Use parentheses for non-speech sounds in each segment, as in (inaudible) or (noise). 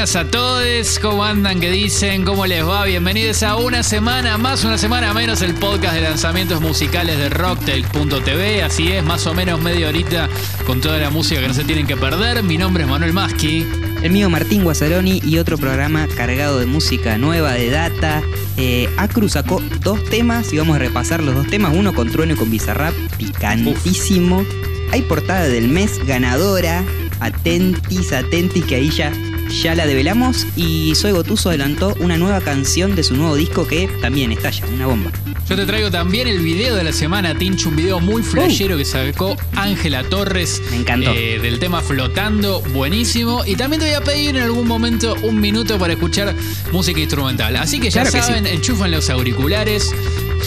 buenas a todos. ¿Cómo andan? ¿Qué dicen? ¿Cómo les va? Bienvenidos a una semana más, una semana menos, el podcast de lanzamientos musicales de Rocktail.tv. Así es, más o menos media horita con toda la música que no se tienen que perder. Mi nombre es Manuel Maschi. El mío Martín Guazzaroni y otro programa cargado de música nueva, de data. Eh, Acru sacó dos temas y vamos a repasar los dos temas. Uno con Trueno y con Bizarrap, picantísimo. Hay portada del mes ganadora. Atentis, atentis, que ahí ya, ya la develamos. Y Soy Gotuso adelantó una nueva canción de su nuevo disco que también estalla, una bomba. Yo te traigo también el video de la semana, Tincho, un video muy flashero que sacó Ángela Torres. Me encantó. eh, del tema Flotando, buenísimo. Y también te voy a pedir en algún momento un minuto para escuchar música instrumental. Así que ya Claro que saben, sí. enchufan los auriculares,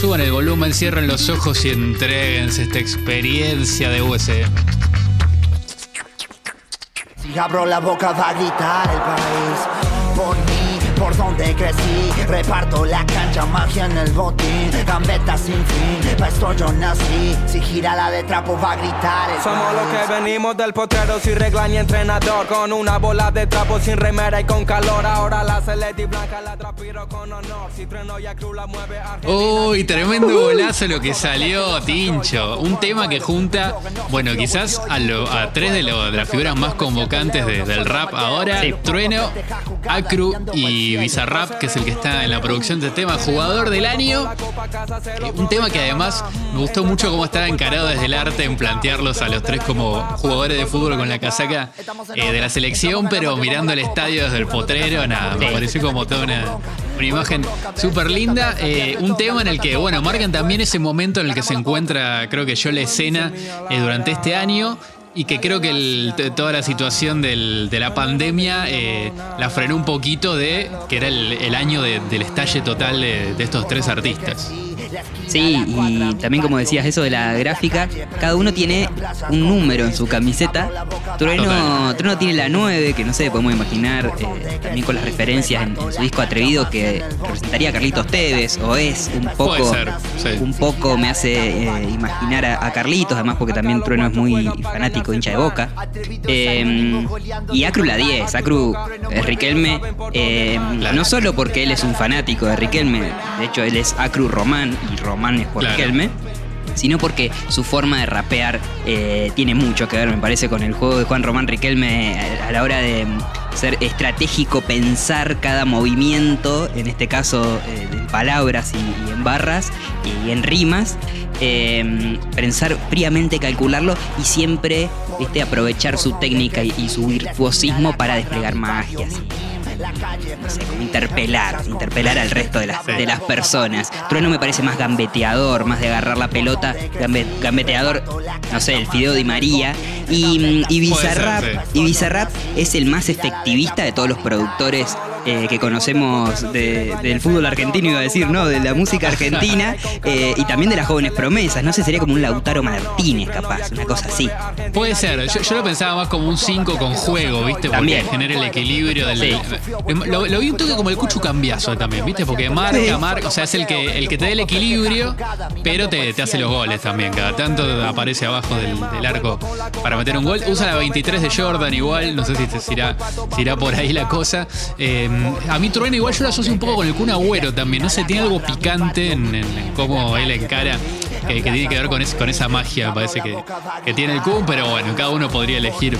suban el volumen, cierren los ojos y entreguense esta experiencia de USB. Si abro la boca va a gritar el país Por donde crecí. Reparto la cancha, magia en el botín. Gambeta sin fin, pa' esto yo nací. Si gira la de trapo va a gritar el Somos los que venimos del potrero sin regla ni entrenador. Con una bola de trapo sin remera y con calor. Ahora la celeste y blanca la trapiro con honor. Si trueno y a cruz la mueve Argentina Uy, tremendo golazo lo que salió, Tincho. Un tema que junta, bueno, quizás a, lo- a tres de, lo- de las figuras más convocantes de- del rap ahora: Sí. Trueno, Acru y Bizarrap, que es el que está en la producción de tema, jugador del año. Eh, Un tema que además me gustó mucho cómo estaba encarado desde el arte en plantearlos a los tres como jugadores de fútbol con la casaca eh, de la selección, pero mirando el estadio desde el potrero, nada, me pareció como toda una, una imagen súper linda. Eh, un tema en el que, bueno, marcan también ese momento en el que se encuentra, creo que yo, la escena durante este año. Y que creo que toda la situación de la pandemia eh, la frenó un poquito de que era el, año de- del estalle total de estos tres artistas. Sí, y también como decías eso de la gráfica, cada uno tiene un número en su camiseta. Trueno. Trueno tiene la 9, que no sé, podemos imaginar eh, también con las referencias en, en su disco Atrevido que representaría a Carlitos Tevez, o es un poco, Puede ser, sí. un poco me hace eh, imaginar a, a Carlitos, además porque también Trueno es muy fanático, hincha de boca. Eh, y Acru la 10, Acru es Riquelme, eh, Claro. no solo porque él es un fanático de Riquelme, de hecho él es Acru Román y Román es por Claro. Sino porque su forma de rapear eh, tiene mucho que ver, me parece, con el juego de Juan Román Riquelme eh, a la hora de mm, ser estratégico, pensar cada movimiento, en este caso eh, en palabras y, y en barras y en rimas, eh, pensar fríamente, calcularlo y siempre ¿viste? aprovechar su técnica y, y su virtuosismo para desplegar magia. No sé, como interpelar, interpelar al resto de las, de las personas. Trueno me parece más gambeteador, más de agarrar la pelota, gambe- gambeteador, no sé, el Fideo Di María. Y, y ser, Bizarrap, sí. y Bizarrap es el más efectivista de todos los productores eh, que conocemos de- del fútbol argentino, iba a decir, ¿no? De la música argentina eh, y también de las jóvenes promesas. No sé, sería como un Lautaro Martínez, capaz, una cosa así. Puede ser, yo, yo lo pensaba más como un 5 con juego, ¿viste? Porque También. genera el equilibrio del. Sí. Lo, lo vi un toque como el Cuchu Cambiazo también, ¿viste? Porque marca, Sí. marca, o sea, es el que, el que te da el equilibrio, pero te, te hace los goles también. Cada tanto aparece abajo del, del arco para meter un gol. Usa la 23 de Jordan igual, no sé si, si irá, si irá por ahí la cosa. Eh, a mí Trueno igual yo lo asocio un poco con el Kun Agüero también, no sé, tiene algo picante en, cómo él encara. Que, que tiene que ver con, esa magia, parece que, que tiene el Kun, pero bueno, cada uno podría elegir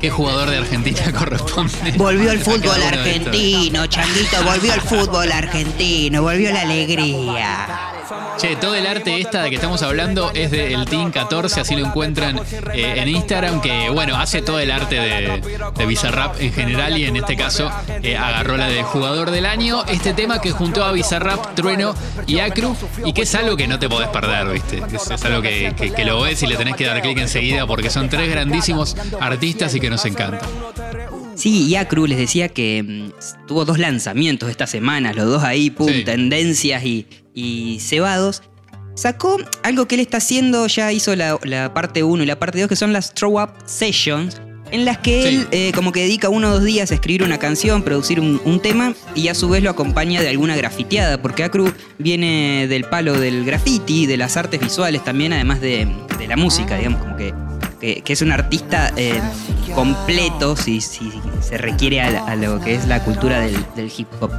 qué jugador de Argentina (laughs) corresponde. Volvió el (laughs) fútbol argentino, Changuito, volvió el fútbol argentino, volvió la alegría. Che, todo el arte esta de que estamos hablando es del Team 14, así lo encuentran eh, en Instagram, que bueno, hace todo el arte de, Bizarrap en general y en este caso eh, agarró la de jugador del año. Este tema que juntó a Bizarrap, Trueno y Acru y que es algo que no te podés perder, ¿viste? Es, algo que- que lo ves y le tenés que dar clic enseguida porque son tres grandísimos artistas y que nos encantan. Sí, y Acru les decía que mm, tuvo dos lanzamientos esta semana, los dos ahí, pum, Sí. tendencias y, y cebados. Sacó algo que él está haciendo, ya hizo la, la parte 1 y la parte 2, que son las Throw Up Sessions, en las que Sí. él eh, como que dedica uno o dos días a escribir una canción, producir un, un tema y a su vez lo acompaña de alguna grafiteada, porque Acru viene del palo del graffiti, de las artes visuales también, además de, de la música, digamos, como que que, que es un artista eh, completo si, si se requiere a, a lo que es la cultura del, del hip hop.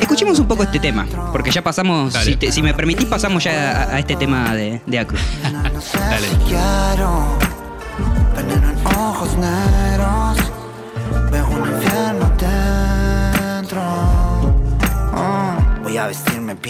Escuchemos un poco este tema, porque ya pasamos, si, te- si me permitís, pasamos ya a, a este tema de, de Acru. (laughs) Dale. Quiero veneno en ojos negros.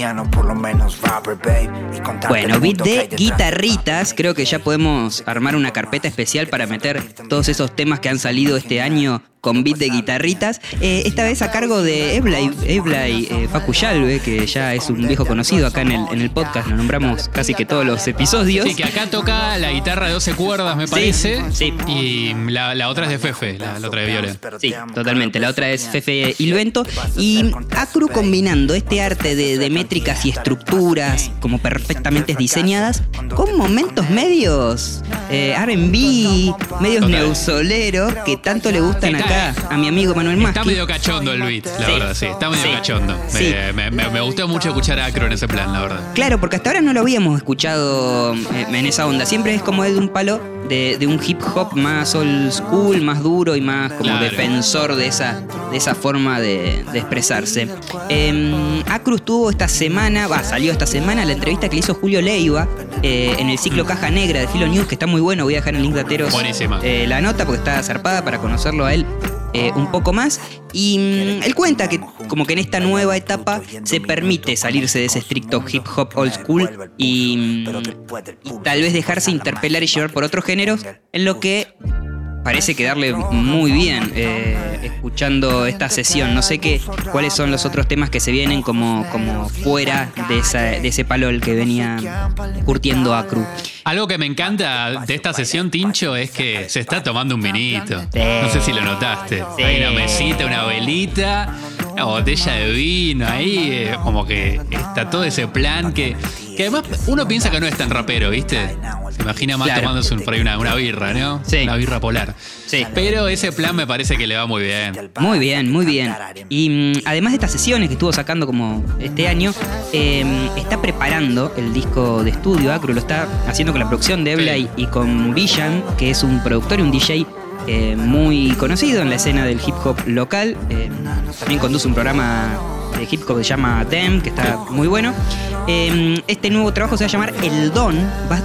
Piano, por lo menos rapper, babe. Y contarte Bueno, beat de guitarritas. Creo que ya podemos armar una carpeta especial para meter todos esos temas que han salido este año con beat de guitarritas. Eh, esta vez a cargo de Eblay, Eblay eh, que ya es un viejo conocido acá en el, en el podcast. Lo nombramos casi que todos los episodios. Sí, que acá toca la guitarra de 12 cuerdas, me parece. sí. Y la, la otra es de Fefe, la, la otra de Violet. Sí, totalmente. La otra es Fefe Ilvento. Y Acru combinando este arte de, de métricas y estructuras como perfectamente diseñadas con momentos medios eh, RB, medios neusoleros que tanto le gustan Está- acá a mi amigo Manuel Está Maschi. medio cachondo el beat, la Sí. verdad, sí. Está medio Sí. cachondo. Me, Sí. me- me- me gustó mucho escuchar a Acro en ese plan, la verdad. Claro, porque hasta ahora no lo habíamos escuchado eh, en esa onda. Siempre es como de un palo de, de un hip hop más old school, más duro y más como Claro. defensor de esa, de esa forma de, de expresarse. Eh, Acruz tuvo esta semana, va, salió esta semana la entrevista que le hizo Julio Leiva eh, en el ciclo Caja Negra de Filo News, que está muy bueno. Voy a dejar en el link de Ateros eh, la nota porque está zarpada para conocerlo a él eh, un poco más. Y mm, él cuenta que como que en esta nueva etapa se permite salirse de ese estricto hip hop old school y, mm, y tal vez dejarse interpelar y llevar por otros géneros, en lo que parece quedarle muy bien eh, escuchando esta sesión. No sé qué, cuáles son los otros temas que se vienen como, como fuera de, esa, de ese palo al que venía curtiendo a Cruz. Algo que me encanta de esta sesión, Tincho, es que se está tomando un vinito. Sí. No sé si lo notaste. Sí. Hay una mesita, una velita, una botella de vino ahí, eh, como que está todo ese plan que, que además uno piensa que no es tan rapero, ¿viste? Se imagina más Claro. tomándose un- por ahí una, una birra, ¿no? Sí. Una birra polar. Sí. Pero ese plan me parece que le va muy bien. Muy bien, muy bien. Y mm, además de estas sesiones que estuvo sacando como este año, eh, está preparando el disco de estudio. Acru lo está haciendo con la producción de Eblay y con Villan, que es un productor y un DJ eh, muy conocido en la escena del hip hop local. Eh, también conduce un programa de hip hop se llama Dem, que está muy bueno. Eh, este nuevo trabajo se va a llamar El Don,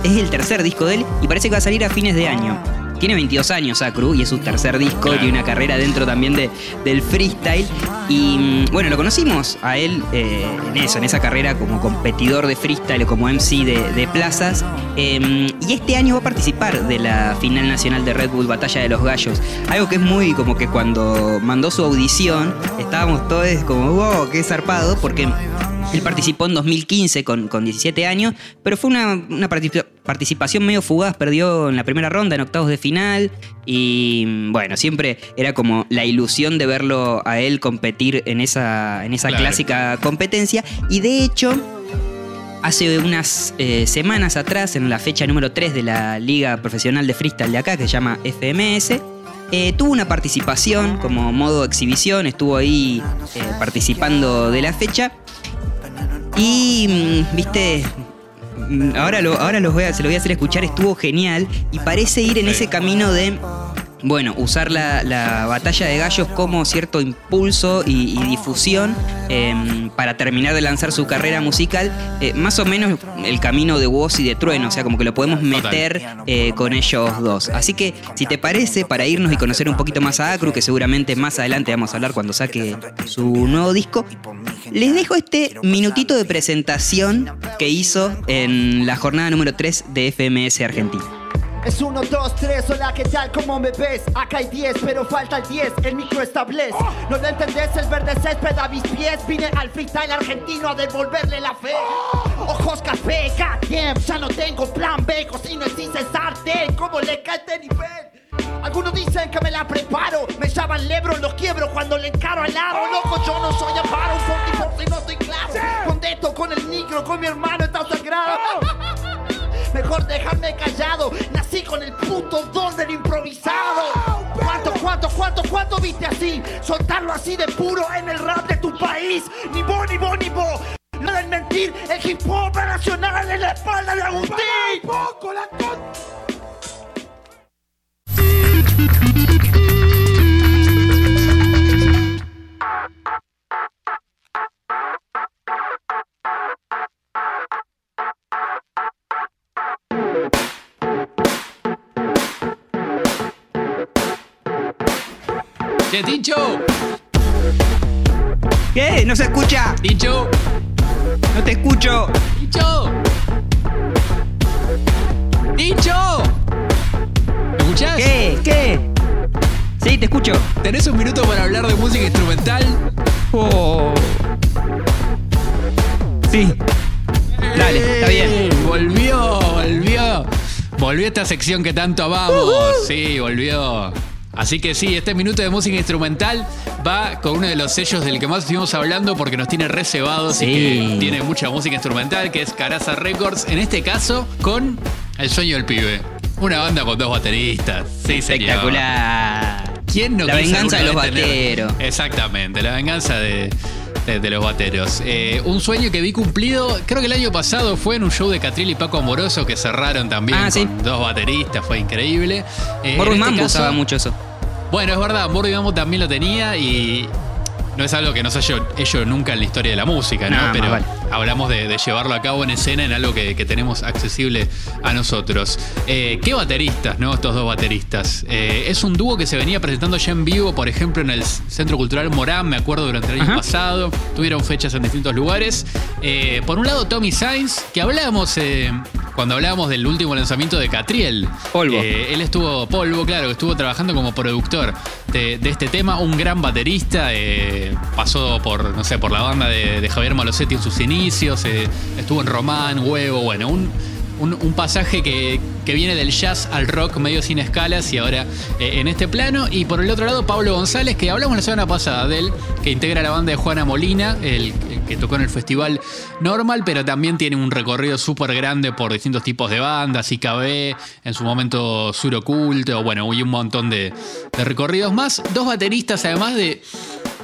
es el tercer disco de él y parece que va a salir a fines de año. Tiene 22 años Acru y es su tercer disco y una carrera dentro también de, del freestyle. Y mm, bueno, lo conocimos a él eh, en eso, en esa carrera como competidor de freestyle o como MC de, de plazas. Eh, y este año va a participar de la final nacional de Red Bull Batalla de los Gallos. Algo que es muy como que cuando mandó su audición estábamos todos como, wow, qué zarpado, porque él participó en 2015 con, con 17 años, pero fue una, una particip- participación medio fugaz, perdió en la primera ronda, en octavos de final, y mm, bueno, siempre era como la ilusión de verlo a él competir en esa, en esa Claro. clásica competencia, y de hecho... Hace unas eh, semanas atrás, en la fecha número 3 de la Liga Profesional de Freestyle de acá, que se llama FMS, eh, tuvo una participación como modo exhibición, estuvo ahí eh, participando de la fecha. Y, mm, viste, mm, ahora, lo, ahora los voy a- se lo voy a hacer escuchar, estuvo genial. Y parece ir en ese camino de, bueno, usar la, la batalla de gallos como cierto impulso y, y difusión em, para terminar de lanzar su carrera musical, eh, más o menos el camino de Woz y de Trueno, o sea, como que lo podemos meter eh, con ellos dos. Así que, si te parece, para irnos y conocer un poquito más a Acru, que seguramente más adelante vamos a hablar cuando saque su nuevo disco, les dejo este minutito de presentación que hizo en la jornada número 3 de FMS Argentina. Es 1, 2, 3, hola, ¿qué tal? ¿Cómo me ves? Acá hay 10, pero falta el 10, el micro establece. ¿No lo entendés? El verde césped a mis pies. Vine al freestyle argentino a devolverle la fe. Ojos café, goddamn, ya no tengo plan B. Cocino sin cesarte, ¿cómo le cae este nivel? Algunos dicen que me la preparo, me llaman lebro, los quiebro cuando le encaro al aro. Loco, yo no soy amparo, un 44 si no estoy claro. Contesto con el micro, con mi hermano está sagrado. Mejor dejarme callado. Nací con el puto don del improvisado. ¿Cuánto, cuánto, cuánto, cuánto viste así? Soltarlo así de puro en el rap de tu país. Ni vos, ni vos, ni vos. No deben mentir, el hip hop nacional en la espalda de Agustín. Poco la Che, Tincho. ¿Qué? ¿No se escucha? Tincho. No te escucho. Tincho. Tincho. ¿Me escuchás? ¿Qué? ¿Qué? Sí, te escucho. ¿Tenés un minuto para hablar de música instrumental? Oh. Sí. Dale, está bien. ¡Eh! Volvió, volvió. Volvió esta sección que tanto amamos. Sí, volvió. Así que sí, este minuto de música instrumental va con uno de los sellos del que más estuvimos hablando porque nos tiene reservados y que tiene mucha música instrumental, que es Caraza Records. En este caso, con El Sueño del Pibe. Una banda con dos bateristas. Sí, señor. Espectacular. ¿Quién no La venganza de los bateros. Exactamente, la venganza de, de- los bateros. Eh, un sueño que vi cumplido, creo que el año pasado fue en un show de Catril y Paco Amoroso que cerraron también Ah, con sí. dos bateristas, fue increíble. Eh, y este caso- usaba mucho eso. Bueno, es verdad, Morro y Mambo también lo tenía y no es algo que no se haya hecho nunca en la historia de la música, ¿no? Pero vale. Hablamos de, de llevarlo a cabo en escena en algo que, que tenemos accesible a nosotros. Eh, ¿Qué bateristas, no? Estos dos bateristas. Eh, es un dúo que se venía presentando ya en vivo, por ejemplo, en el Centro Cultural Morán, me acuerdo, durante el año Ajá. pasado. Tuvieron fechas en distintos lugares. Eh, por un lado, Tommy Sainz, que hablábamos cuando hablábamos del último lanzamiento de Catriel. Polvo. Él estuvo, Polvo, claro, que estuvo trabajando como productor de, de este tema, un gran baterista, pasó por, no sé, por la banda de, de Javier Malosetti en sus inicios, estuvo en Román, Huevo, bueno, un, un- pasaje que, que viene del jazz al rock medio sin escalas y ahora eh, en este plano. Y por el otro lado, Pablo González, que hablamos la semana pasada de él, que integra la banda de Juana Molina, el, el que tocó en el festival normal, pero también tiene un recorrido súper grande por distintos tipos de bandas, IKB, en su momento Sur Oculto, bueno, y un montón de, de recorridos más. Dos bateristas, además de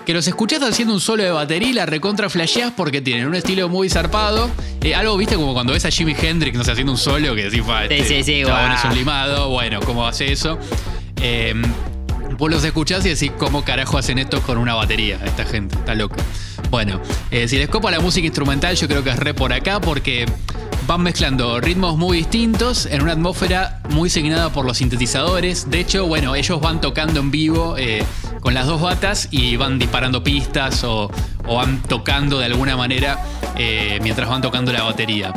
que los escuchás haciendo un solo de batería y la recontra flasheás porque tienen un estilo muy zarpado. Eh, algo, viste, como cuando ves a Jimi Hendrix, no sé, haciendo un solo que decís, "Fa, Sí, este sí, sí, es un limado. Bueno, ¿cómo hace eso? Eh, vos los escuchás y decís, ¿cómo carajo hacen esto con una batería? Esta gente, está loca. Bueno, eh, si les copa la música instrumental, yo creo que es re por acá porque van mezclando ritmos muy distintos en una atmósfera muy signada por los sintetizadores. De hecho, bueno, ellos van tocando en vivo eh, con las dos batas y van disparando pistas o, van tocando de alguna manera eh, mientras van tocando la batería.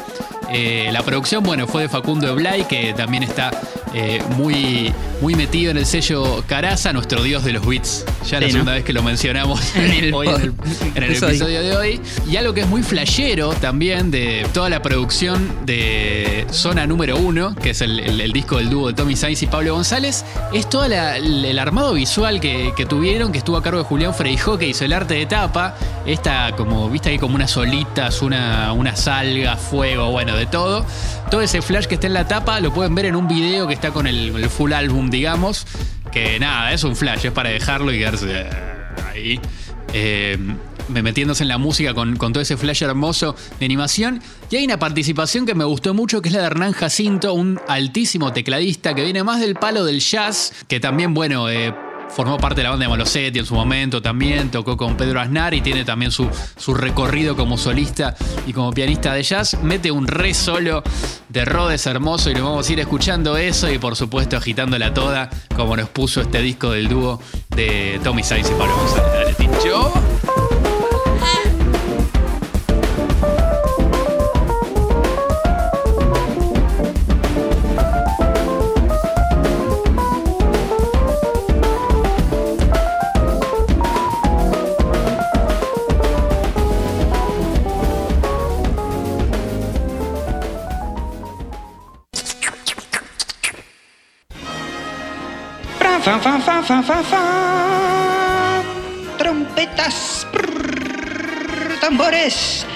La producción, bueno, fue de Facundo Eblay, que también está eh, muy, muy metido en el sello Caraza, nuestro dios de los beats. Ya la segunda vez que lo mencionamos (laughs) En el (laughs) hoy en el, pod- en el episodio. de hoy. Y algo que es muy flashero también de toda la producción de Zona número uno, que es el, disco del dúo de Tommy Sainz y Pablo González, es todo el armado visual que, que tuvieron, que estuvo a cargo de Julián Freijó, que hizo el arte de tapa. Esta, como, viste ahí como unas olitas, una, una salga, fuego, bueno, de todo. Todo ese flash que está en la tapa lo pueden ver en un video que está con el, full álbum, digamos. Que nada, es un flash, es para dejarlo y quedarse eh, ahí. Eh, me- metiéndose en la música con, con todo ese flash hermoso de animación. Y hay una participación que me gustó mucho, que es la de Hernán Jacinto, un altísimo tecladista que viene más del palo del jazz, que también, bueno, eh, formó parte de la banda de Malosetti en su momento también, tocó con Pedro Aznar y tiene también su, su recorrido como solista y como pianista de jazz. Mete un re solo de Rhodes hermoso y lo vamos a ir escuchando eso y por supuesto agitándola toda, como nos puso este disco del dúo de Tommy Sainz y Pablo González. Dale, Tincho. Fra, fa, fa, fa, fa, fa, fa. Trompetas, prrr, tambores.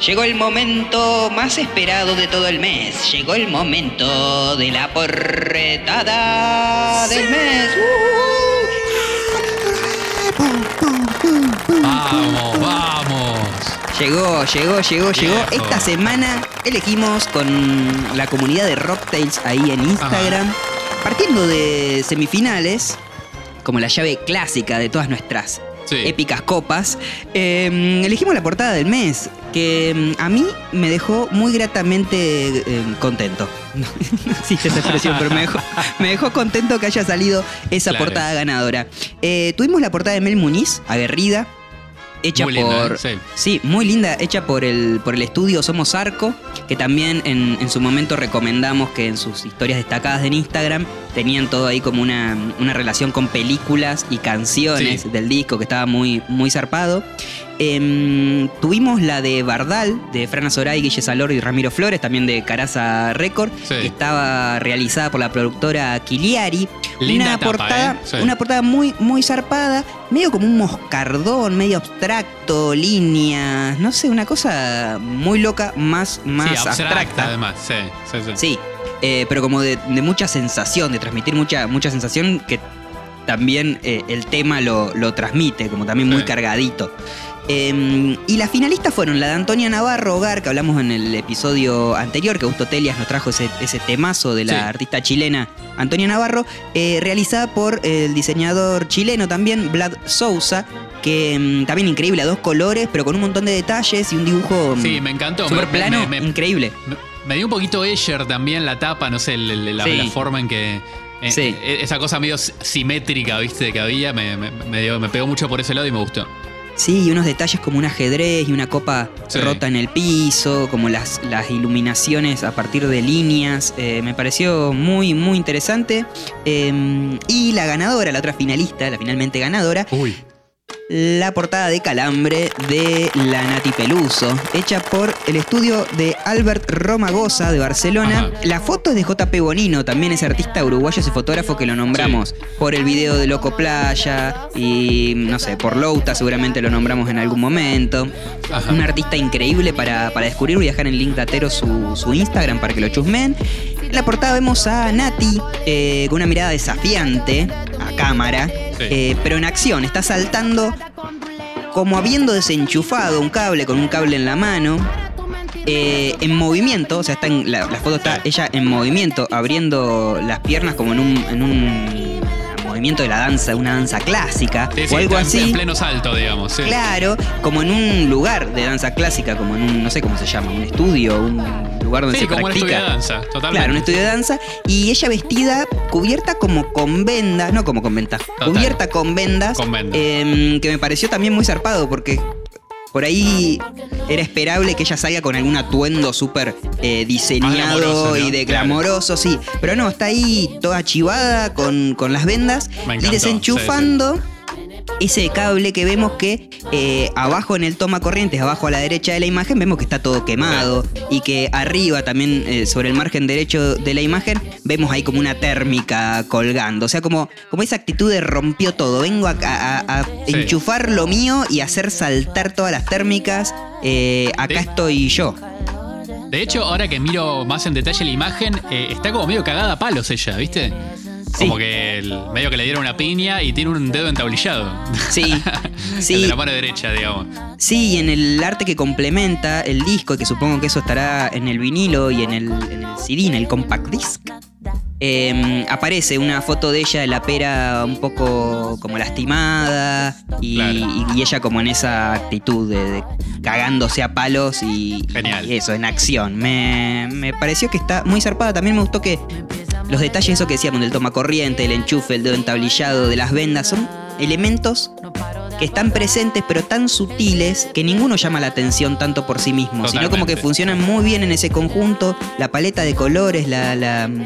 Llegó el momento más esperado de todo el mes. Llegó el momento de la porretada del mes. Vamos, vamos. Llegó, llegó, llegó, llegó. Viejo. Esta semana elegimos con la comunidad de Rocktails ahí en Instagram, partiendo de semifinales, como la llave clásica de todas nuestras Sí. épicas copas. Eh, elegimos la portada del mes, que mm, a mí me dejó muy gratamente eh, contento. (laughs) No, no existe esa expresión, pero me dejó, me dejó contento que haya salido esa Claro. portada ganadora. Eh, tuvimos la portada de Mel Muniz, aguerrida, hecha Muy linda, por... Sí. Sí, muy linda, hecha por el, por el estudio Somos Arco, que también en, en su momento recomendamos que en sus historias destacadas en Instagram tenían todo ahí como una, una relación con películas y canciones Sí. del disco que estaba muy, muy zarpado. Em, tuvimos la de Bardal, de Frana Soray, Guille Salor y Ramiro Flores, también de Caraza Record, Sí. que estaba realizada por la productora Kiliari. Linda una portada, ¿eh? Sí. una portada muy, muy zarpada, medio como un moscardón, medio abstracto, líneas, no sé, una cosa muy loca, más, más sí, abstracta, abstracta. además. Sí, sí, sí. Sí, eh, pero como de, de mucha sensación, de transmitir mucha, mucha sensación que también eh, el tema lo, lo transmite, como también muy cargadito. Eh, y las finalistas fueron la de Antonia Navarro Hogar, que hablamos en el episodio anterior, que Augusto Telias nos trajo ese, ese temazo de la Sí. artista chilena Antonia Navarro, eh, realizada por el diseñador chileno también, Vlad Sousa, que mm, también increíble, a dos colores, pero con un montón de detalles y un dibujo mm, Sí, me encantó. súper Me- plano, me- me- increíble. Me, dio un poquito Escher también la tapa, no sé, la, Sí. la forma en que. eh, Sí. eh, Esa cosa medio simétrica, viste, que había, me, me- me dio- me pegó mucho por ese lado y me gustó. Sí, y unos detalles como un ajedrez y una copa Sí. rota en el piso, como las, las iluminaciones a partir de líneas. eh, me pareció muy, muy interesante. Eh, y la ganadora, la otra finalista, la finalmente ganadora, Uy. La portada de Calambre de la Nati Peluso, hecha por el estudio de Albert Romagosa de Barcelona. Ajá. La foto es de JP Bonino, también ese artista uruguayo, ese fotógrafo que lo nombramos por el video de Loco Playa y no sé, por Louta seguramente lo nombramos en algún momento. Ajá. Un artista increíble para, para descubrir. Voy a dejar en link datero su, su Instagram para que lo chusmen. En la portada vemos a Nati eh, con una mirada desafiante a cámara, Sí. eh, pero en acción. Está saltando como habiendo desenchufado un cable con un cable en la mano. eh, en movimiento, o sea, está en, la, la foto está ella en movimiento, abriendo las piernas como en un, en un movimiento de la danza, una danza clásica Sí, sí, o algo en- así. En pleno salto, digamos. sí. Claro, como en un lugar de danza clásica, como en un, no sé cómo se llama, un estudio, un lugar donde Sí, se como un practica. estudio de danza, totalmente. Claro, un estudio de danza. Y ella vestida, cubierta como con vendas, no como con vendas, Total. cubierta con vendas. Con vendas. em, que me pareció también muy zarpado porque por ahí era esperable que ella salga con algún atuendo súper eh, diseñado glamoroso, ¿no? y de Claro. glamoroso, sí. Pero no, está ahí toda chivada con, con las vendas y desenchufando ese cable que vemos que eh, abajo en el toma corrientes, abajo a la derecha de la imagen, vemos que está todo quemado y que arriba también eh, sobre el margen derecho de la imagen vemos ahí como una térmica colgando. O sea, como, como esa actitud de rompió todo. Vengo a, a- a Sí. enchufar lo mío y hacer saltar todas las térmicas. Eh, acá estoy yo. De hecho, ahora que miro más en detalle la imagen, está como medio cagada a palos ella, ¿viste? Como que el- medio que le dieron una piña y tiene un dedo entablillado. Sí, (laughs) el sí. de la mano derecha, digamos. Sí, y en el arte que complementa el disco, que supongo que eso estará en el vinilo y en el, en el CD, en el compact disc, eh, aparece una foto de ella de la pera un poco como lastimada y, Claro. y- y ella como en esa actitud de, de cagándose a palos y, Genial. y eso, en acción. Me, me pareció que está muy zarpada. También me gustó que los detalles, eso que decíamos, del toma corriente, el enchufe, el dedo entablillado, de las vendas, son elementos que están presentes pero tan sutiles que ninguno llama la atención tanto por sí mismo, sino como que funcionan muy bien en ese conjunto, la paleta de colores, la, la, mm,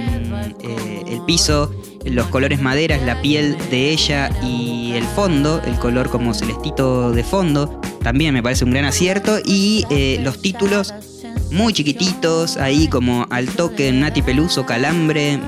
eh, el piso, los colores maderas, la piel de ella y el fondo, el color como celestito de fondo, también me parece un gran acierto. Y eh, los títulos muy chiquititos, ahí como al toque Nati Peluso, Calambre,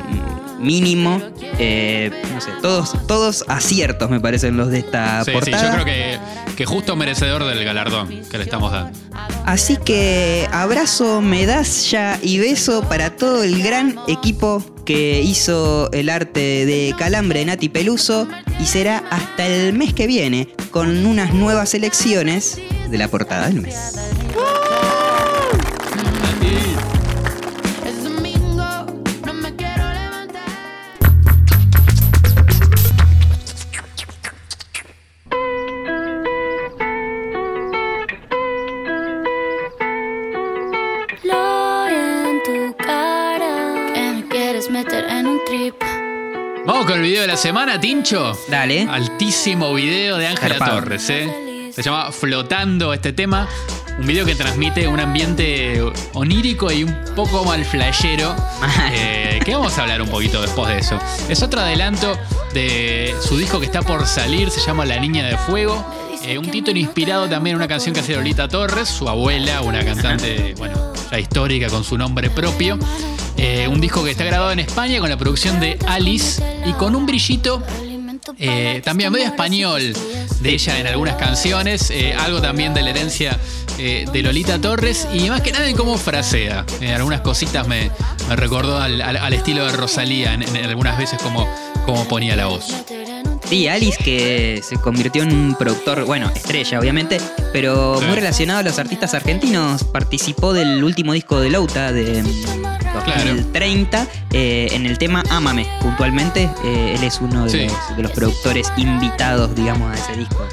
mínimo, eh, no sé, todos, todos aciertos me parecen los de esta Sí, sí, portada. yo creo que, que justo merecedor del galardón que le estamos dando. Así que abrazo, medalla y beso para todo el gran equipo que hizo el arte de Calambre de Nati Peluso y será hasta el mes que viene con unas nuevas elecciones de la portada del mes. Con el video de la semana, Tincho. Dale. Altísimo video de Ángela. Torres, ¿eh? Se llama Flotando este tema. Un video que transmite un ambiente onírico y un poco mal flashero. eh, que vamos a hablar un poquito después de eso. Es otro adelanto de su disco que está por salir, se llama La Niña de Fuego. Eh, un título inspirado también en una canción que hace Lolita Torres, su abuela, una cantante, (laughs) bueno, histórica con su nombre propio. Eh, un disco que está grabado en España con la producción de Alice y con un brillito eh, también medio español de ella en algunas canciones, eh, algo también de la herencia de Lolita Torres y más que nada en cómo frasea. Algunas cositas me, recordó al, estilo de Rosalía, en, algunas veces como ponía la voz. Sí, Alice que se convirtió en un productor, bueno, estrella obviamente, pero Sí. muy relacionado a los artistas argentinos. Participó del último disco de Louta de Claro. 2030 eh, en el tema Ámame, puntualmente. eh, él es uno de, Sí. los, de los productores invitados, digamos, a ese disco.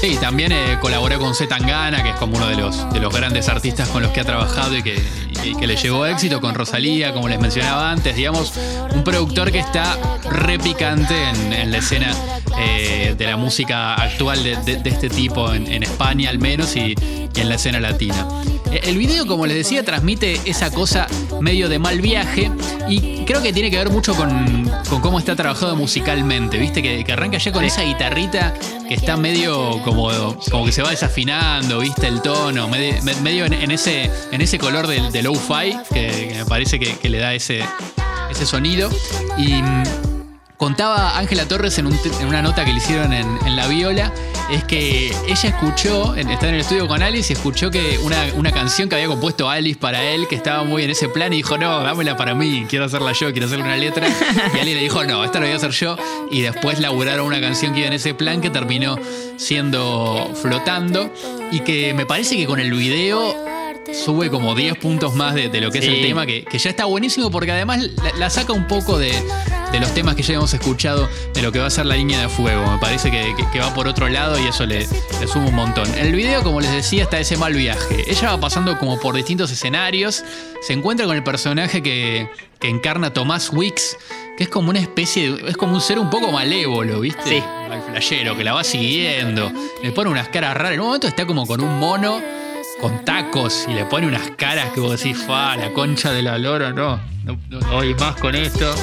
Sí, también eh, colaboró con Z Tangana, que es como uno de los, de los grandes artistas con los que ha trabajado y que, y que le llegó éxito, con Rosalía, como les mencionaba antes, digamos, un productor que está repicante en la escena eh, de la música actual de, este tipo, en, España al menos, y, en la escena latina. Eh, El video, como les decía, transmite esa cosa medio de mal viaje y creo que tiene que ver mucho con, con cómo está trabajado musicalmente, ¿viste? Que, arranca ya con esa guitarrita que está medio como, como que se va desafinando, ¿viste? El tono, medio, me- medio en, ese, en ese color del, del low-fi que, me parece que, que le da ese, ese sonido. Y contaba Ángela Torres en, una nota que le hicieron en, La Viola, es que ella escuchó, está en el estudio con Alice y escuchó que una, una canción que había compuesto Alice para él, que estaba muy en ese plan, y dijo, no, dámela para mí, quiero hacerla yo, quiero hacerle una letra. Y Ali le dijo, no, esta la voy a hacer yo. Y después laburaron una canción que iba en ese plan que terminó siendo flotando y que me parece que con el video sube como 10 puntos más de, de lo que es el tema, que, que ya está buenísimo porque además la, la saca un poco de, de los temas que ya hemos escuchado de lo que va a ser la línea de fuego. Me parece que, que- que va por otro lado y eso le, le suma un montón. En el video, como les decía, está ese mal viaje. Ella va pasando como por distintos escenarios, se encuentra con el personaje que, que encarna Tomás Wicks, que es como una especie de, es como un ser un poco malévolo, ¿viste? Sí. Al flashero, que la va siguiendo, le pone unas caras raras. En un momento está como con un mono con tacos y le pone unas caras que vos decís, fa, la concha de la lora, no, no, no más con esto.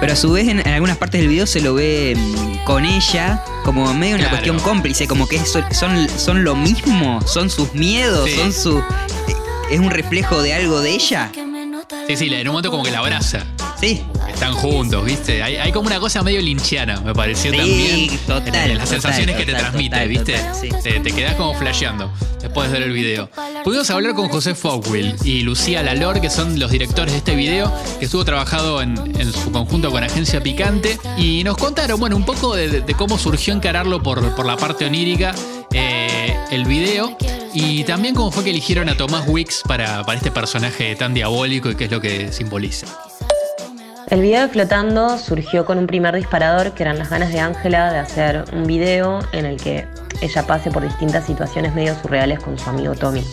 Pero a su vez en, en algunas partes del video se lo ve mm, con ella como medio una Claro. cuestión cómplice, como que eso- son, son lo mismo, son sus miedos, Sí. son su... eh, Es un reflejo de algo de ella. Sí, sí, en un momento como que la abraza. Sí, Están juntos, ¿viste? Hay, hay como una cosa medio linchiana, me pareció Sí, también. total, en las total, sensaciones que te transmite, ¿viste? sí. te, te quedás como flasheando después de ver el video. Pudimos hablar con José Fogwill y Lucía Lalor, que son los directores de este video, que estuvo trabajado en, en su conjunto con Agencia Picante, y nos contaron, bueno, un poco de, de- de cómo surgió encararlo por, por la parte onírica, eh, el video, y también cómo fue que eligieron a Tomás Wicks para, para este personaje tan diabólico y qué es lo que simboliza. El video de Flotando surgió con un primer disparador que eran las ganas de Ángela de hacer un video en el que ella pase por distintas situaciones medio surreales con su amigo Tommy.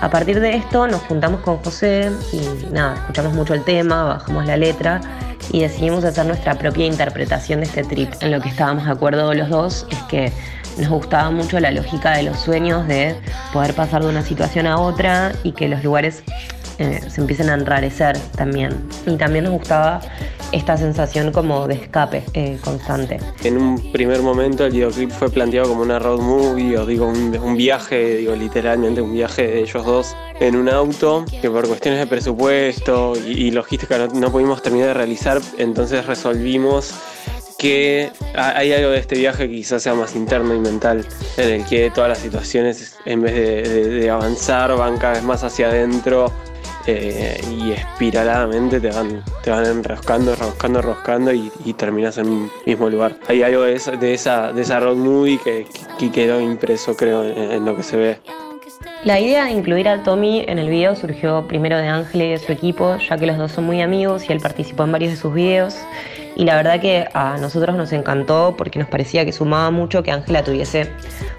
A partir de esto nos juntamos con José y nada, escuchamos mucho el tema, bajamos la letra y decidimos hacer nuestra propia interpretación de este trip. En lo que estábamos de acuerdo los dos es que nos gustaba mucho la lógica de los sueños, de poder pasar de una situación a otra y que los lugares eh, se empiecen a enrarecer también. Y también nos gustaba esta sensación como de escape eh, constante. En un primer momento el videoclip fue planteado como una road movie, o digo, un, viaje, digo, literalmente un viaje de ellos dos en un auto, que por cuestiones de presupuesto y, logística no, no pudimos terminar de realizar, entonces resolvimos que ha- hay algo de este viaje que quizás sea más interno y mental, en el que todas las situaciones, en vez de avanzar, van cada vez más hacia adentro eh, y espiraladamente te van, te van enroscando, enroscando, enroscando y, y terminas en un mismo lugar. Hay algo de esa, de esa, de esa road movie que, que quedó impreso, creo, en, en lo que se ve. La idea de incluir a Tommy en el video surgió primero de Ángel y de su equipo, ya que los dos son muy amigos y él participó en varios de sus videos. Y la verdad que a nosotros nos encantó porque nos parecía que sumaba mucho que Ángela tuviese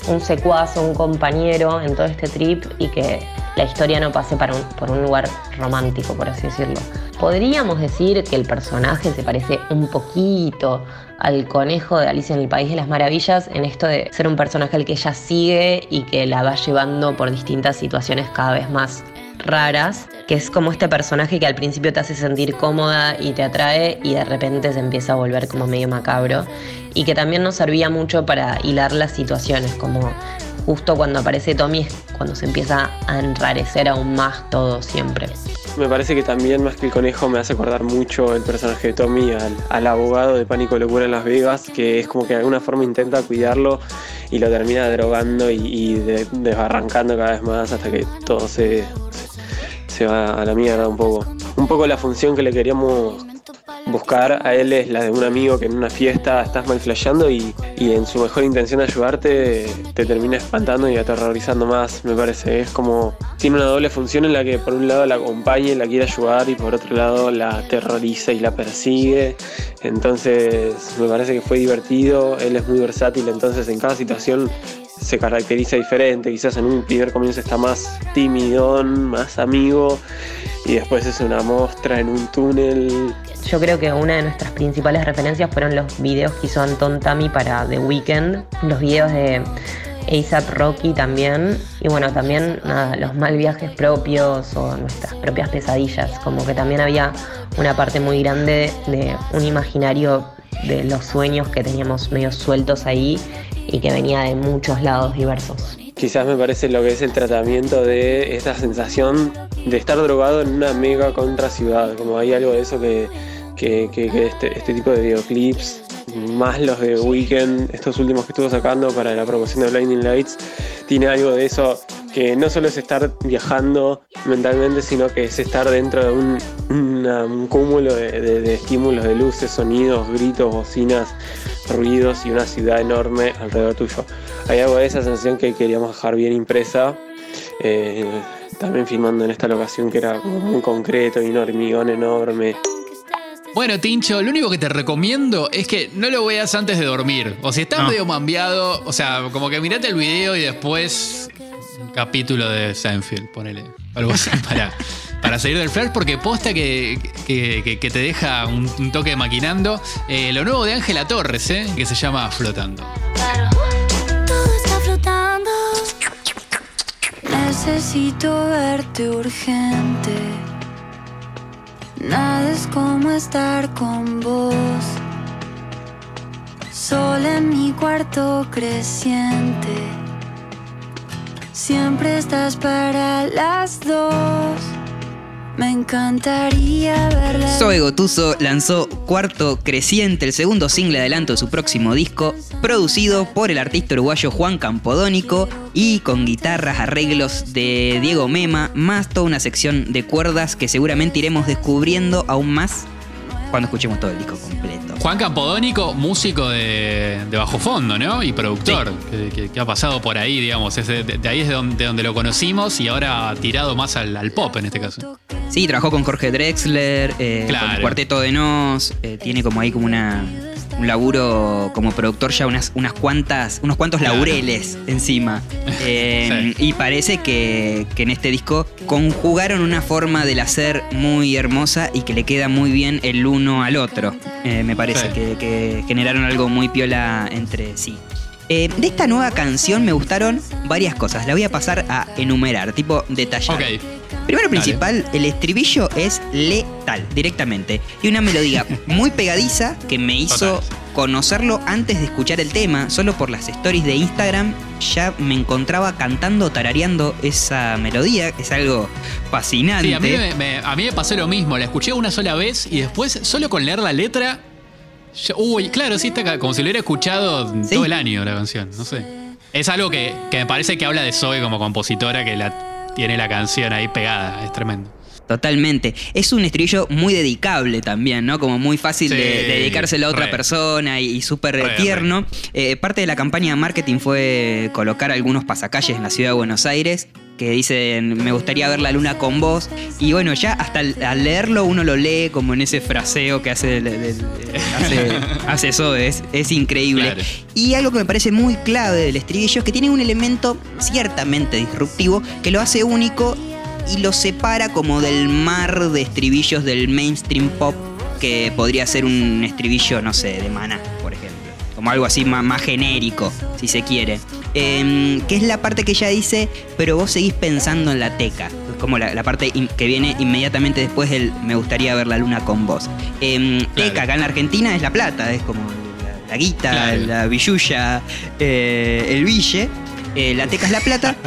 un secuazo, un compañero en todo este trip y que la historia no pase para un- por un lugar romántico, por así decirlo. podríamos decir que el personaje se parece un poquito al conejo de Alicia en el País de las Maravillas en esto de ser un personaje al que ella sigue y que la va llevando por distintas situaciones cada vez más raras, que es como este personaje que al principio te hace sentir cómoda y te atrae y de repente se empieza a volver como medio macabro y que también nos servía mucho para hilar las situaciones, como justo cuando aparece Tommy es cuando se empieza a enrarecer aún más todo siempre. Me parece que también más que el conejo me hace acordar mucho el personaje de Tommy al, abogado de Pánico y Locura en Las Vegas, que es como que de alguna forma intenta cuidarlo y lo termina drogando y, y de- desbarrancando cada vez más hasta que todo se, se va a la mierda un poco. Un poco la función que le queríamos buscar a él es la de un amigo que en una fiesta estás mal flasheando y, y en su mejor intención de ayudarte te termina espantando y aterrorizando más, me parece. Es como, tiene una doble función en la que por un lado la acompaña y la quiere ayudar y por otro lado la aterroriza y la persigue. Entonces me parece que fue divertido, él es muy versátil, entonces en cada situación se caracteriza diferente, quizás en un primer comienzo está más timidón, más amigo y después es una mostra en un túnel Yo creo que una de nuestras principales referencias fueron los videos que hizo Anton Tami para The Weeknd, los videos de ASAP Rocky también, y bueno, también nada, los mal viajes propios o nuestras propias pesadillas, como que también había una parte muy grande de un imaginario de los sueños que teníamos medio sueltos ahí y que venía de muchos lados diversos. Quizás me parece lo que es el tratamiento de esta sensación de estar drogado en una mega contra ciudad. Como hay algo de eso que, que- que- que este, este tipo de videoclips, más los de Weekend, estos últimos que estuvo sacando para la promoción de Blinding Lights, tiene algo de eso que no solo es estar viajando mentalmente, sino que es estar dentro de un, una- un cúmulo de, de- de estímulos, de luces, sonidos, gritos, bocinas, ruidos y una ciudad enorme alrededor tuyo. Hay algo de esa sensación que queríamos dejar bien impresa, eh, también filmando en esta locación que era como muy concreto y un hormigón enorme. Bueno, Tincho, lo único que te recomiendo es que no lo veas antes de dormir. O si estás No. medio mambiado, o sea, como que mirate el video y después un capítulo de Seinfeld, ponele. Algo así (laughs) para, para salir del flash, porque posta que, que- que- que te deja un, un toque maquinando. Eh, lo nuevo de Ángela Torres, ¿eh? que se llama Flotando. Todo Necesito verte urgente. Nada es como estar con vos. Sol en mi cuarto creciente. Siempre estás para las dos. Me encantaría verla. Zoe Gotuso lanzó Cuarto Creciente, el segundo single adelanto de su próximo disco, producido por el artista uruguayo Juan Campodónico y con guitarras, arreglos de Diego Mema, más toda una sección de cuerdas que seguramente iremos descubriendo aún más cuando escuchemos todo el disco completo. Juan Campodónico, músico de, de bajo fondo, ¿no? Y productor, que, que- que ha pasado por ahí, digamos. Es de, de ahí es de donde, de donde lo conocimos y ahora ha tirado más al, al pop en este caso. Sí, trabajó con Jorge Drexler, eh, con el Cuarteto de Nos, eh, tiene como ahí como una un laburo como productor ya unas, unas cuantas, unos cuantos Claro. laureles encima. (laughs) Eh, Y parece que, que en este disco conjugaron una forma del hacer muy hermosa y que le queda muy bien el uno al otro. Eh, me parece Sí. que, que generaron algo muy piola entre sí. Eh, de esta nueva canción me gustaron varias cosas. La voy a pasar a enumerar, tipo detallar. Primero Dale. principal, el estribillo es letal, directamente. Y una melodía (laughs) muy pegadiza que me hizo Total. conocerlo antes de escuchar el tema. Solo por las stories de Instagram ya me encontraba cantando, tarareando esa melodía. Es algo fascinante. Sí, a mí me, me- a mí me pasó lo mismo. La escuché una sola vez y después, solo con leer la letra. ya- uy, claro, sí, está como si lo hubiera escuchado Sí. todo el año la canción. No sé. Es algo que, que me parece que habla de Zoe como compositora que la tiene la canción ahí pegada. Es tremendo. Totalmente. Es un estribillo muy dedicable también, ¿no? Como muy fácil de, Sí, de dedicárselo a otra re. persona y, y súper Re, tierno. Eh, parte de la campaña de marketing fue colocar algunos pasacalles en la ciudad de Buenos Aires que dicen, me gustaría ver la luna con vos. Y bueno, ya hasta al, al leerlo uno lo lee como en ese fraseo que hace, el- el- el- hace, (laughs) hace Zoe. Es, es increíble. Claro. Y algo que me parece muy clave del estribillo es que tiene un elemento ciertamente disruptivo que lo hace único y lo separa como del mar de estribillos del mainstream pop que podría ser un estribillo, no sé, de Maná, por ejemplo. Como algo así más, más genérico, si se quiere. Em, que es la parte que ella dice, pero vos seguís pensando en la teca. Es como la, la parte in- que viene inmediatamente después del me gustaría ver la luna con vos. Em, Teca acá en la Argentina es la plata, es como la, la guita, Claro. la billulla, eh, el bille. Eh, la teca es la plata. (laughs)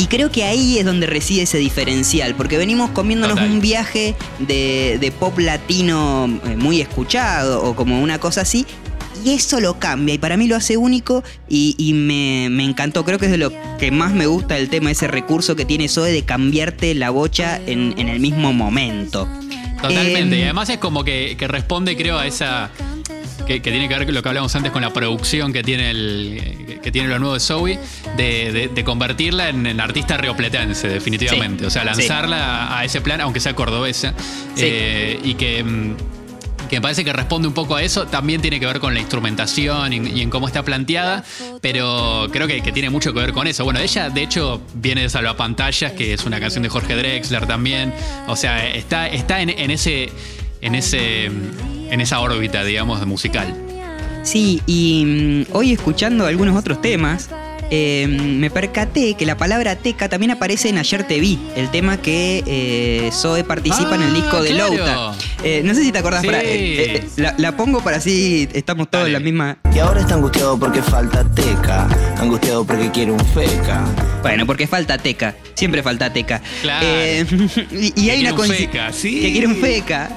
Y creo que ahí es donde reside ese diferencial, porque venimos comiéndonos Total. un viaje de, de pop latino eh, muy escuchado o como una cosa así, y eso lo cambia y para mí lo hace único y, y me, me encantó. Creo que es de lo que más me gusta el tema, ese recurso que tiene Zoe de cambiarte la bocha en, en el mismo momento. Totalmente. Em, y además es como que, que responde, creo, a esa. Que, que tiene que ver con lo que hablamos antes con la producción que tiene el que tiene lo nuevo de Zoe, de, de- de convertirla en, en artista riopletense, definitivamente. Sí. O sea, lanzarla a, a ese plan, aunque sea cordobesa. Sí. eh, y que. Que me parece que responde un poco a eso, también tiene que ver con la instrumentación y, en cómo está planteada, pero creo que, que tiene mucho que ver con eso. Bueno, ella de hecho viene de Salvapantallas, que es una canción de Jorge Drexler también, o sea, está, está en, en ese, en, ese, en esa órbita, digamos, musical. Sí, y mm, hoy escuchando algunos otros temas, eh, me percaté que la palabra teca también aparece en Ayer Te Vi, el tema que eh, Zoe participa en el Ah, disco de claro. Louta. Eh, no sé si te acordás, Sí. eh, eh, la, la pongo para así estamos todos en la misma. Y ahora está angustiado porque falta teca, angustiado porque quiere un feca. Bueno, porque falta teca, siempre falta teca. Claro. Eh, (laughs) y, hay una un coinci- feca, sí. Que quiere un feca.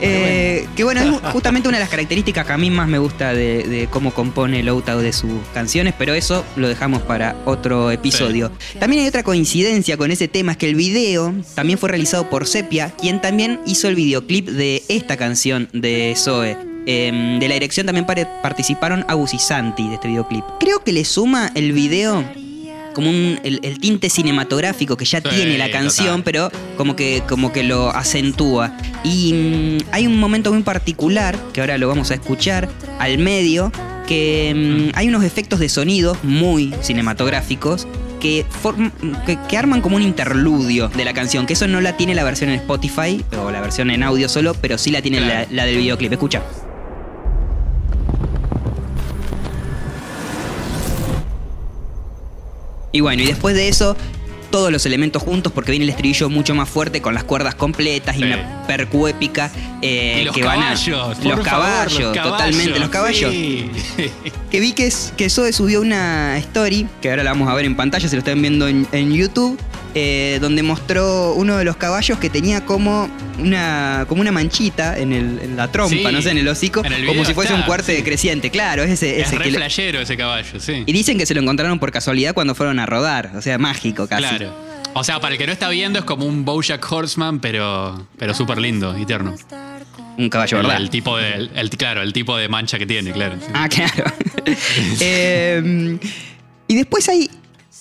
Eh, Que bueno, es justamente una de las características que a mí más me gusta de, de cómo compone Louta de sus canciones, pero eso lo dejamos para otro episodio. También hay otra coincidencia con ese tema, es que el video también fue realizado por Sepia, quien también hizo el videoclip de esta canción de Zoe. Em, de la dirección también participaron Agus y Santi de este videoclip. Creo que le suma el video como un, el, el tinte cinematográfico que ya Sí, tiene la canción, total. pero como que, como que lo acentúa. Y mm, hay un momento muy particular, que ahora lo vamos a escuchar, al medio, que mm, hay unos efectos de sonido muy cinematográficos que, que, que arman como un interludio de la canción, que eso no la tiene la versión en Spotify o la versión en audio solo, pero sí la tiene Claro. la, la del videoclip. Escucha. Y bueno, y después de eso, todos los elementos juntos, porque viene el estribillo mucho más fuerte con las cuerdas completas y Sí. una percu épica eh, y los que van a. por los, favor, caballos los totalmente, los caballos. sí. (laughs) Que vi que, es- que Zoe subió una story, que ahora la vamos a ver en pantalla, si lo están viendo en, en YouTube, eh, donde mostró uno de los caballos que tenía como una, como una manchita en, el- en la trompa, Sí. no sé, en el hocico, En el como si fuese está, un cuarte sí. creciente, claro, es ese, Es ese re que ese caballo, sí. Y dicen que se lo encontraron por casualidad cuando fueron a rodar, o sea, mágico casi. Claro. O sea, para el que no está viendo es como un Bojack Horseman, pero, pero súper lindo y tierno. Un caballo, ¿verdad? el tipo de, el- el- claro, el tipo de mancha que tiene, claro. Ah, claro. (laughs) (laughs) Eh, y después hay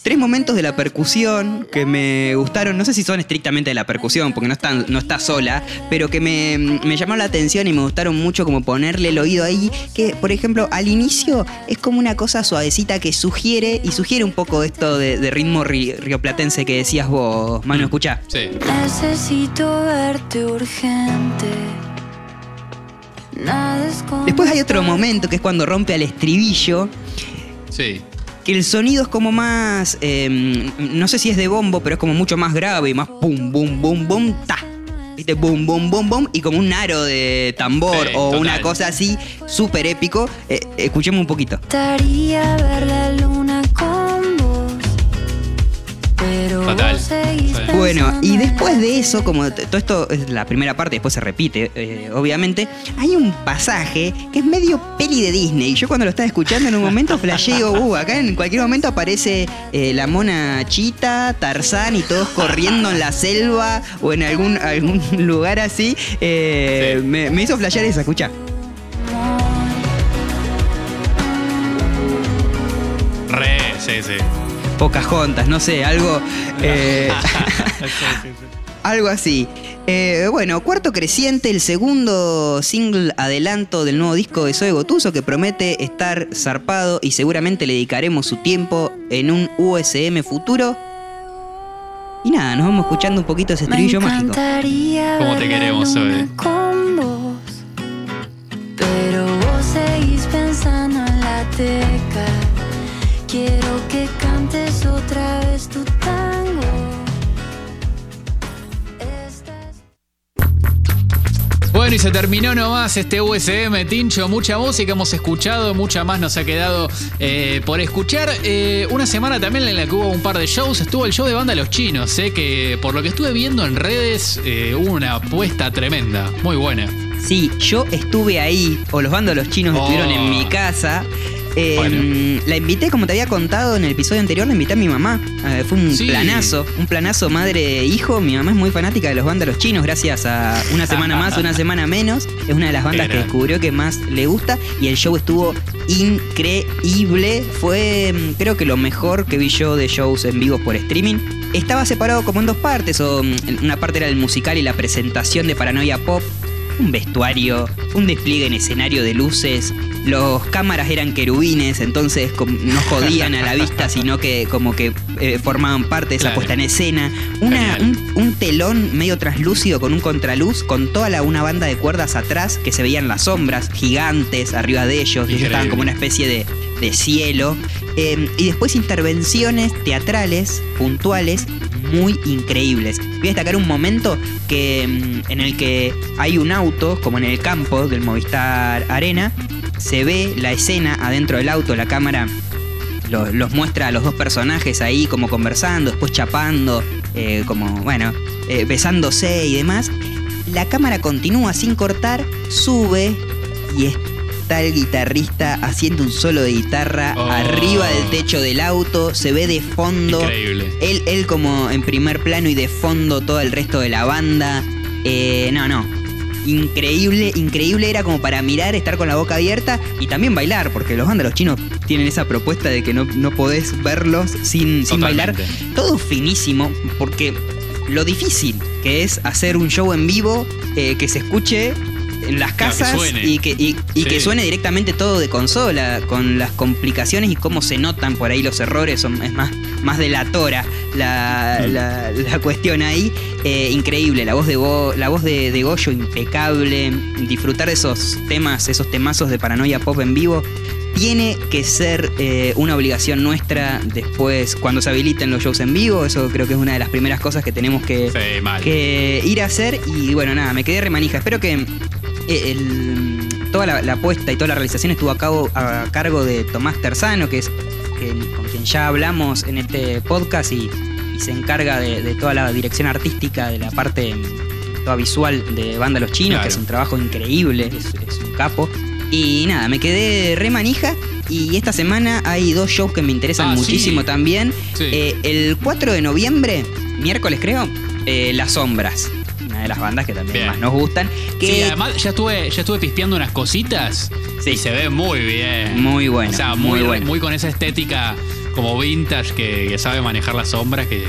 tres momentos de la percusión que me gustaron. No sé si son estrictamente de la percusión, porque no, están, no está sola, pero que me, me llamaron la atención y me gustaron mucho como ponerle el oído ahí. Que, por ejemplo, al inicio es como una cosa suavecita que sugiere y sugiere un poco esto de, de ritmo ri- rioplatense que decías vos, Manu, escuchá. Sí. Necesito verte urgente. Después hay otro momento que es cuando rompe al estribillo. Sí. Que el sonido es como más, eh, no sé si es de bombo, pero es como mucho más grave y más pum, bum, bum, bum, ta. ¿Viste? Bum, bum, bum, bum. Y como un aro de tambor Sí, o total. una cosa así, súper épico. Eh, escuchemos un poquito. gustaría Bueno, y después de eso, como todo esto es la primera parte, después se repite, eh, obviamente, hay un pasaje que es medio peli de Disney. Yo cuando lo estaba escuchando en un momento digo, (laughs) uh, acá en cualquier momento aparece eh, la mona Chita, Tarzán y todos corriendo en la selva o en algún, algún (laughs) lugar así. Eh, Sí. me, me hizo flashear esa, escucha. Re, sí, sí. Pocahontas, no sé, algo. (laughs) eh, (laughs) Algo así. Eh, bueno, Cuarto Creciente, el segundo single adelanto del nuevo disco de Zoe Gotuso que promete estar zarpado y seguramente le dedicaremos su tiempo en un USM futuro. Y nada, nos vamos escuchando un poquito ese Me estribillo mágico. ¿Cómo te queremos, Zoe? con vos, pero vos seguís pensando en la teca. Bueno, y se terminó nomás este USM, Tincho. Mucha música hemos escuchado, mucha más nos ha quedado eh, por escuchar. Eh, una semana también en la que hubo un par de shows. Estuvo el show de banda Los Chinos, sé que por lo que estuve viendo en redes, eh, hubo una apuesta tremenda, muy buena. Sí, yo estuve ahí, o los bandos los chinos Oh. estuvieron en mi casa. Eh, Bueno. La invité, como te había contado en el episodio anterior, la invité a mi mamá. Eh, fue un Sí. planazo, un planazo madre-hijo. Mi mamá es muy fanática de los bandas los chinos, gracias a una semana más, una semana menos. Es una de las bandas que descubrió que más le gusta y el show estuvo increíble. Fue, mm, creo que lo mejor que vi yo de shows en vivo por streaming. Estaba separado como en dos partes, o mm, una parte era el musical y la presentación de Paranoia Pop un vestuario, un despliegue en escenario de luces. Los cámaras eran querubines, entonces no jodían a la vista, sino que como que eh, formaban parte de esa Claro. puesta en escena. Una, un, un telón medio traslúcido con un contraluz, con toda la, una banda de cuerdas atrás que se veían las sombras gigantes arriba de ellos. Ellos Increíble. estaban como una especie de, de cielo. Eh, y después intervenciones teatrales puntuales muy increíbles. Voy a destacar un momento que, mm, en el que hay un auto, como en el campo del Movistar Arena, se ve la escena adentro del auto, la cámara lo- los muestra a los dos personajes ahí como conversando, después chapando, eh, como, bueno, eh, besándose y demás. La cámara continúa sin cortar, sube y está el guitarrista haciendo un solo de guitarra Oh. arriba del techo del auto, se ve de fondo. Increíble. Él, él como en primer plano y de fondo todo el resto de la banda. Eh, no, no. Increíble, increíble era como para mirar, estar con la boca abierta y también bailar, porque los bandas los chinos tienen esa propuesta de que no, no podés verlos sin, sin bailar. Todo finísimo, porque lo difícil que es hacer un show en vivo eh, que se escuche en las Claro, que casas y, que, y- y Sí. que suene directamente todo de consola, con las complicaciones y cómo se notan por ahí los errores, son, es más, más delatora la, Mm. la- la cuestión ahí. Eh, increíble, la voz de Go- la voz de, de Goyo impecable, disfrutar de esos temas, esos temazos de paranoia pop en vivo. Tiene que ser eh, una obligación nuestra después, cuando se habiliten los shows en vivo. Eso creo que es una de las primeras cosas que tenemos que, Sí, que ir a hacer y bueno, nada, me quedé remanija. Espero que el- toda la, la apuesta y toda la realización estuvo a, cabo, a cargo de Tomás Terzano, que es con quien ya hablamos en este podcast y, y se encarga de, de toda la dirección artística, de la parte toda visual de Banda Los Chinos, Claro. que es un trabajo increíble, es, es un capo. Y nada, me quedé remanija. Y esta semana hay dos shows que me interesan Ah, sí. muchísimo también. Sí. Eh, el 4 de noviembre, miércoles creo, eh, Las Sombras. Una de las bandas que también Bien. más nos gustan. Que Sí, además ya estuve, ya estuve pispeando unas cositas Sí. y se ve muy bien. Muy bueno, O sea, muy muy, bueno. muy con esa estética como vintage que, que sabe manejar las sombras que.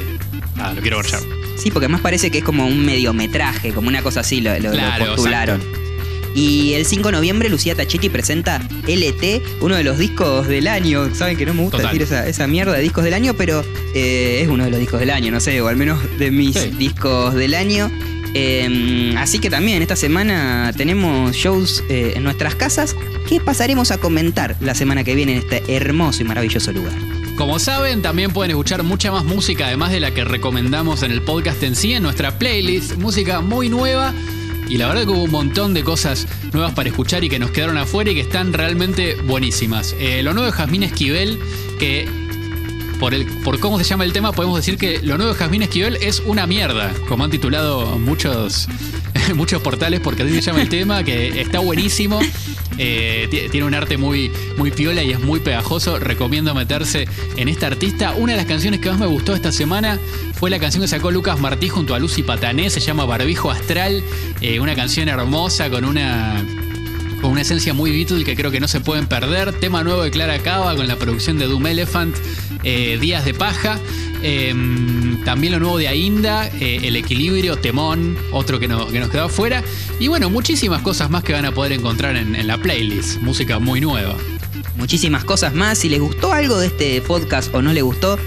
Ah, lo quiero ver ya. Sí, porque más parece que es como un mediometraje, como una cosa así, lo, lo- lo Claro, postularon. Y el 5 de noviembre Lucía Tachetti presenta LT, uno de los discos del año. Saben que no me gusta Total. decir esa, esa mierda de discos del año, pero eh, es uno de los discos del año, no sé, o al menos de mis Sí. discos del año. Eh, así que también esta semana tenemos shows eh, en nuestras casas que pasaremos a comentar la semana que viene en este hermoso y maravilloso lugar. Como saben, también pueden escuchar mucha más música, además de la que recomendamos en el podcast en sí, en nuestra playlist. Música muy nueva. Y la verdad que hubo un montón de cosas nuevas para escuchar y que nos quedaron afuera y que están realmente buenísimas. Eh, lo nuevo de Jazmín Esquivel, que por, el, por cómo se llama el tema, podemos decir que lo nuevo de Jazmín Esquivel es una mierda, como han titulado muchos, (laughs) muchos portales, porque así se llama el tema, que está buenísimo. Eh, ti- tiene un arte muy, muy piola y es muy pegajoso. Recomiendo meterse en esta artista. Una de las canciones que más me gustó esta semana fue la canción que sacó Lucas Martí junto a Lucy Patané. Se llama Barbijo Astral. Eh, una canción hermosa con una con una esencia muy Beatle que creo que no se pueden perder. Tema nuevo de Clara Cava con la producción de Doom Elephant, eh, Días de Paja. Eh, también lo nuevo de Ainda, eh, El Equilibrio, Temón, otro que, no- que nos quedó afuera. Y bueno, muchísimas cosas más que van a poder encontrar en, en la playlist. Música muy nueva. muchísimas cosas más. Si les gustó algo de este podcast o no les gustó,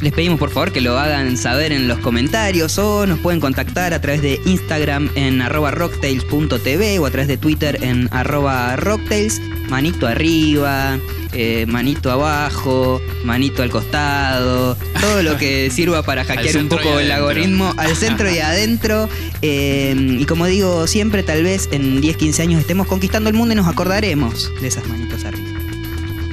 les pedimos por favor que lo hagan saber en los comentarios o nos pueden contactar a través de Instagram en arroba rocktails.tv o a través de Twitter en arroba rocktails. Manito arriba, eh, manito abajo, manito al costado, todo lo que (laughs) sirva para hackear un poco el algoritmo al centro y adentro. Eh, y como digo siempre, tal vez en 10, 15 años estemos conquistando el mundo y nos acordaremos de esas manitos arriba.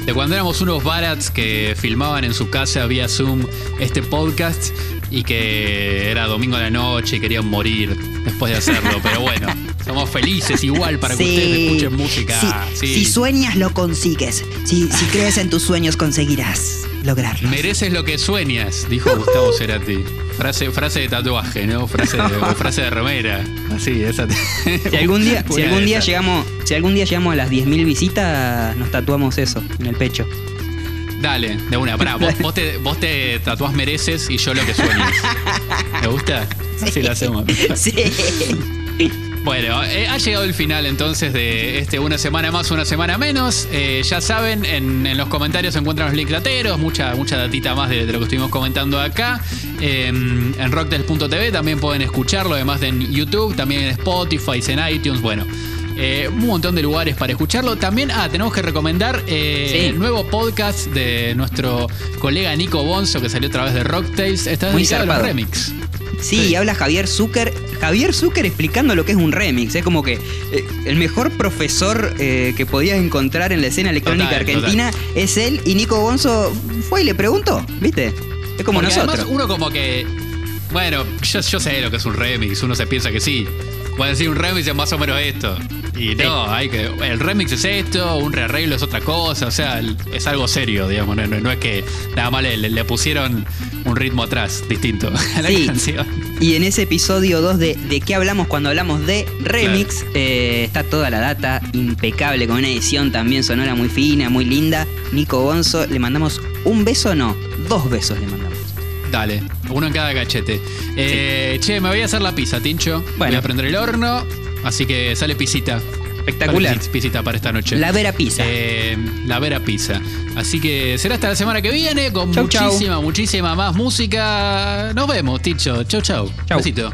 De cuando éramos unos barats que filmaban en su casa vía Zoom este podcast y que era domingo a la noche y querían morir después de hacerlo. (laughs) Pero bueno, somos felices igual para que Sí. ustedes escuchen música. Si, Sí. si sueñas, lo consigues. Si, si (laughs) crees en tus sueños, conseguirás lograrlo. Mereces lo que sueñas, dijo Gustavo Cerati. Frase, frase de tatuaje, ¿no? Frase de, (laughs) frase de remera. Así, esa. Si algún día, si algún de día llegamos, si algún día llegamos a las 10.000 visitas, nos tatuamos eso en el pecho. Dale, de una. Pará, vos, vos te, vos te tatuás mereces y yo lo que sueñes. (laughs) ¿Te gusta? Así lo hacemos. Sí. Bueno, eh, ha llegado el final entonces de este una semana más, una semana menos. Eh, ya saben, en, en los comentarios se encuentran los links lateros, mucha, mucha datita más de, de lo que estuvimos comentando acá. Eh, en rocktel.tv también pueden escucharlo, además de en YouTube, también en Spotify, en iTunes, bueno. Eh, un montón de lugares para escucharlo. También, ah, tenemos que recomendar eh, Sí. el nuevo podcast de nuestro colega Nico Bonzo que salió a través de Rocktails. Está Muy dedicado a los zarpado. remix. Sí, Sí. y habla Javier Zucker. Javier Zucker explicando lo que es un remix. Es como que eh, el mejor profesor eh, que podías encontrar en la escena electrónica Total, argentina es él. Y Nico Gonzo fue y le preguntó, ¿viste? Es como Porque nosotros. Además, uno como que. Bueno, yo, yo sé lo que es un remix, uno se piensa que sí. Puede decir un remix es más o menos esto. Y no, hay que. El remix es esto, un rearreglo es otra cosa. O sea, es algo serio, digamos. No, no- no es que nada más le, le- le pusieron un ritmo atrás distinto a la Sí. canción. Y en ese episodio 2 de ¿De qué hablamos cuando hablamos de remix? eh, está toda la data impecable, con una edición también sonora muy fina, muy linda. Nico Gonzo, le mandamos un beso, no, dos besos le mandamos. Dale, uno en cada cachete. Eh, Che, me voy a hacer la pizza, Tincho. Voy Bueno. a prender el horno. Así que sale pisita. Espectacular. Sale pisita para esta noche. La Vera Pizza. Eh, la Vera Pizza. Así que será hasta la semana que viene con Chau, chau. muchísima, muchísima más música. Nos vemos, Ticho. Chau, chau. Chau. Besito.